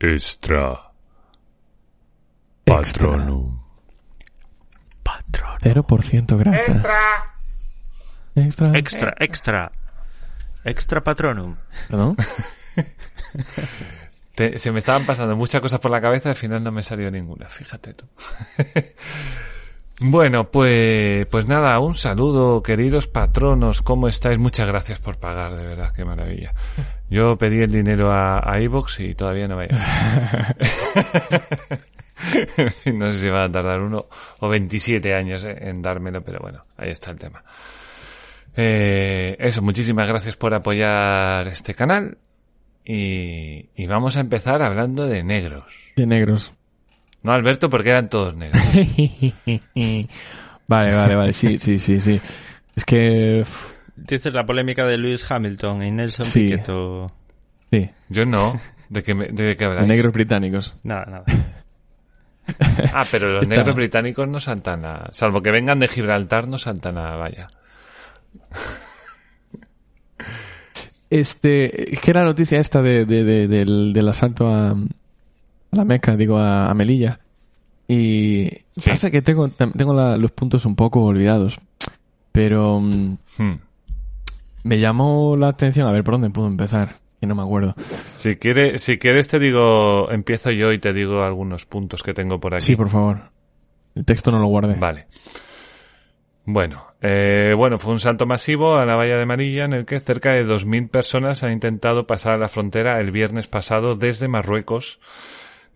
Extra. Patronum. Patrón. 0% grasa. Extra. Extra, extra. Extra patronum. ¿Perdón? Te- se me estaban pasando muchas cosas por la cabeza y al final no me salió ninguna, fíjate tú. Bueno, pues, pues nada, un saludo, queridos patronos, ¿cómo estáis? Muchas gracias por pagar, de verdad, qué maravilla. Yo pedí el dinero a, a y todavía no me ha no sé si va a tardar uno o 27 años eh, en dármelo, pero bueno, ahí está el tema. Eh, eso, muchísimas gracias por apoyar este canal. Y, y vamos a empezar hablando de negros. De negros. No, Alberto, porque eran todos negros. vale, vale, vale. Sí, sí, sí, sí. Es que... Dices la polémica de Lewis Hamilton y Nelson Sí. Piquet. Sí, Yo no. ¿De qué, me- de qué habláis? negros británicos. Nada, nada. Ah, pero los Está- negros británicos no saltan a... Salvo que vengan de Gibraltar, no saltan a vaya. Este, es que la noticia esta de, de- de- del, del asalto a, a la Meca, digo, a, a Melilla. Y Sí. pasa que tengo, tengo la- los puntos un poco olvidados. Pero mm, Hmm. me llamó la atención, a ver por dónde puedo empezar, que no me acuerdo. Si, quiere, si quieres te digo... Empiezo yo y te digo algunos puntos que tengo por aquí. Sí, por favor. El texto no lo guarde. Vale. Bueno, eh, bueno, fue un salto masivo a la valla de Marilla en el que cerca de 2.000 personas han intentado pasar a la frontera el viernes pasado desde Marruecos,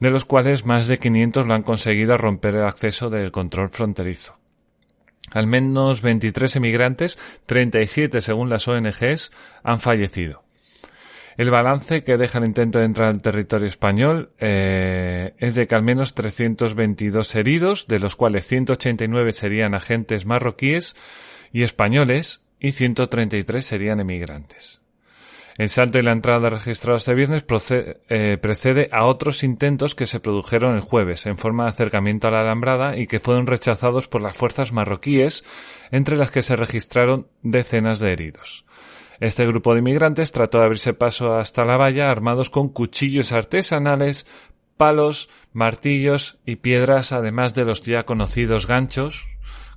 de los cuales más de 500 lo han conseguido romper el acceso del control fronterizo. Al menos 23 emigrantes, 37 según las ONGs, han fallecido. El balance que deja el intento de entrar al territorio español eh, es de que al menos 322 heridos, de los cuales 189 serían agentes marroquíes y españoles y 133 serían emigrantes. El salto y la entrada registrados este viernes eh, precede a otros intentos que se produjeron el jueves en forma de acercamiento a la alambrada y que fueron rechazados por las fuerzas marroquíes, entre las que se registraron decenas de heridos. Este grupo de inmigrantes trató de abrirse paso hasta la valla armados con cuchillos artesanales, palos, martillos y piedras, además de los ya conocidos ganchos,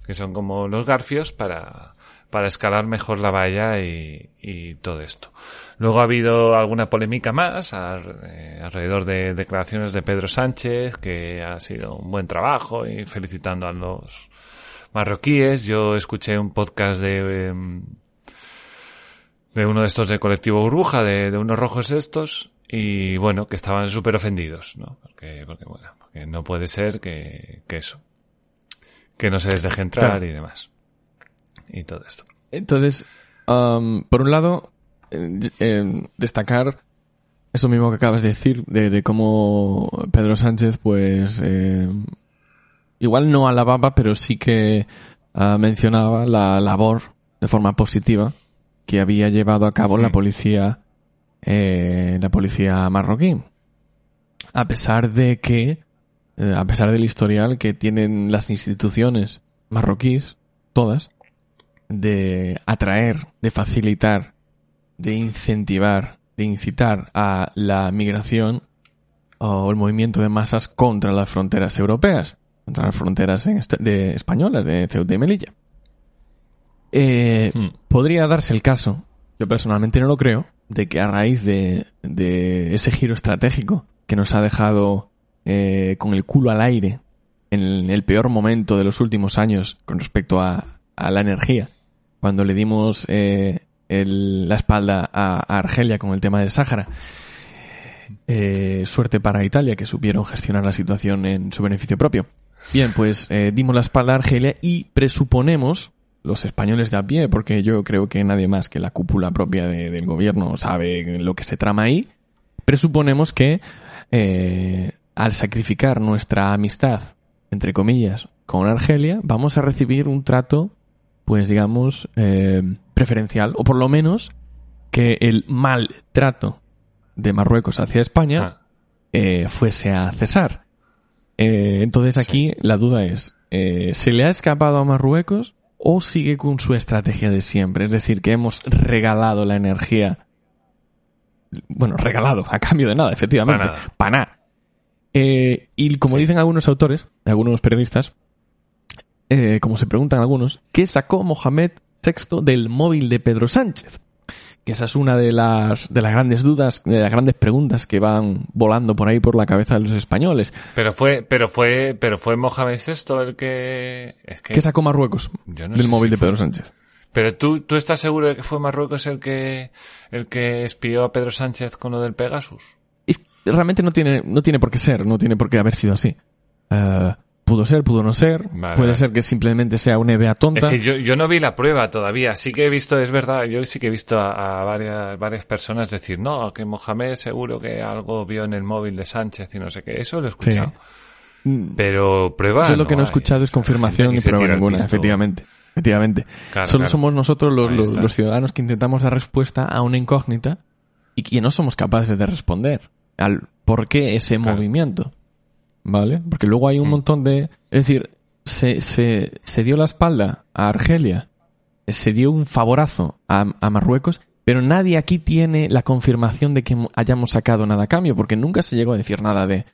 que son como los garfios, para, para escalar mejor la valla y, y todo esto. Luego ha habido alguna polémica más eh, alrededor de declaraciones de Pedro Sánchez, que ha sido un buen trabajo y felicitando a los marroquíes. Yo escuché un podcast de, em, de uno de estos de colectivo burbuja, de, de unos rojos estos, y bueno, que estaban súper ofendidos, ¿no? Porque, porque, bueno, porque no puede ser que, que eso, que no se les deje entrar Claro. y demás. Y todo esto. Entonces, am, por un lado, eh, eh, destacar eso mismo que acabas de decir, de, de cómo Pedro Sánchez, pues, eh, igual no alababa, pero sí que ah, mencionaba la labor de forma positiva que había llevado a cabo Sí. la policía, eh, la policía marroquí. A pesar de que, a pesar del historial que tienen las instituciones marroquíes, todas, de atraer, de facilitar, de incentivar, de incitar a la migración o el movimiento de masas contra las fronteras europeas, contra las fronteras en est- de españolas de Ceuta y Melilla. Eh, Hmm. Podría darse el caso, yo personalmente no lo creo, de que a raíz de, de ese giro estratégico que nos ha dejado eh, con el culo al aire en el peor momento de los últimos años con respecto a, a la energía, cuando le dimos eh, el- la espalda a, Argelia con el tema del Sáhara. Eh, suerte para Italia, que supieron gestionar la situación en su beneficio propio. Bien, pues eh, dimos la espalda a Argelia y presuponemos, los españoles de a pie, porque yo creo que nadie más que la cúpula propia de- del gobierno sabe lo que se trama ahí, presuponemos que al sacrificar nuestra amistad, entre comillas, con Argelia, vamos a recibir un trato, pues digamos, eh, preferencial, o por lo menos que el maltrato de Marruecos hacia España Ah, eh, fuese a cesar. Eh, entonces aquí la duda es, eh, ¿se le ha escapado a Marruecos o sigue con su estrategia de siempre? Es decir, que hemos regalado la energía bueno, regalado, a cambio de nada, efectivamente. Pa' nada. Pa' y como dicen algunos autores, algunos periodistas, eh, como se preguntan algunos, ¿qué sacó Mohamed VI del móvil de Pedro Sánchez? Que esa es una de las, de las grandes dudas, de las grandes preguntas que van volando por ahí por la cabeza de los españoles. Pero fue, pero fue, pero fue Mohamed VI el que, es que, ¿Qué sacó Marruecos Yo no del móvil si de fue- Pedro Sánchez? pero tú, tú estás seguro de que fue Marruecos el que, el que espió a Pedro Sánchez con lo del Pegasus. Realmente no tiene, no tiene por qué ser, no tiene por qué haber sido así. Eh, pudo ser, pudo no ser. Vale, puede ser que simplemente sea una idea tonta. Es que yo, yo no vi la prueba todavía. Sí que he visto, es verdad, yo sí que he visto a, a varias, varias personas decir, no, que Mohamed seguro que algo vio en el móvil de Sánchez y no sé qué. Eso lo he escuchado. Mm, Pero prueba. Yo lo que no he hay. escuchado es confirmación ni prueba ninguna, efectivamente. Efectivamente. Claro, Solo claro. somos nosotros los, ciudadanos que intentamos dar respuesta a una incógnita y que no somos capaces de responder al por qué ese Claro. movimiento. ¿Vale? Porque luego hay un montón de... Es decir, se, se, se dio la espalda a Argelia, se dio un favorazo a, a Marruecos, pero nadie aquí tiene la confirmación de que hayamos sacado nada a cambio, porque nunca se llegó a decir nada de,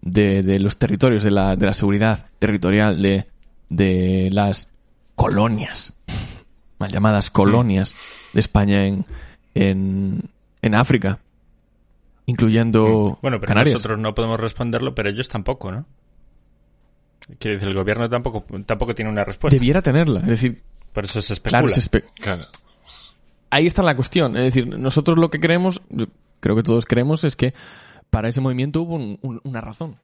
de, de los territorios, de la, de la seguridad territorial, de, de las colonias, mal llamadas colonias de España en, en, en África, incluyendo Bueno, pero Canarias. nosotros no podemos responderlo, pero ellos tampoco, ¿no? Quiere decir, el gobierno tampoco, tampoco tiene una respuesta. Debiera tenerla, es decir, Por eso se especula. claro, se espe- Claro. ahí está la cuestión. Es decir, nosotros lo que creemos, yo creo que todos creemos, es que para ese movimiento hubo un- un- una razón.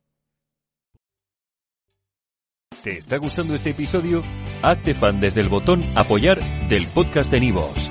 ¿Te está gustando este episodio? Hazte fan desde el botón Apoyar del podcast de Nivos.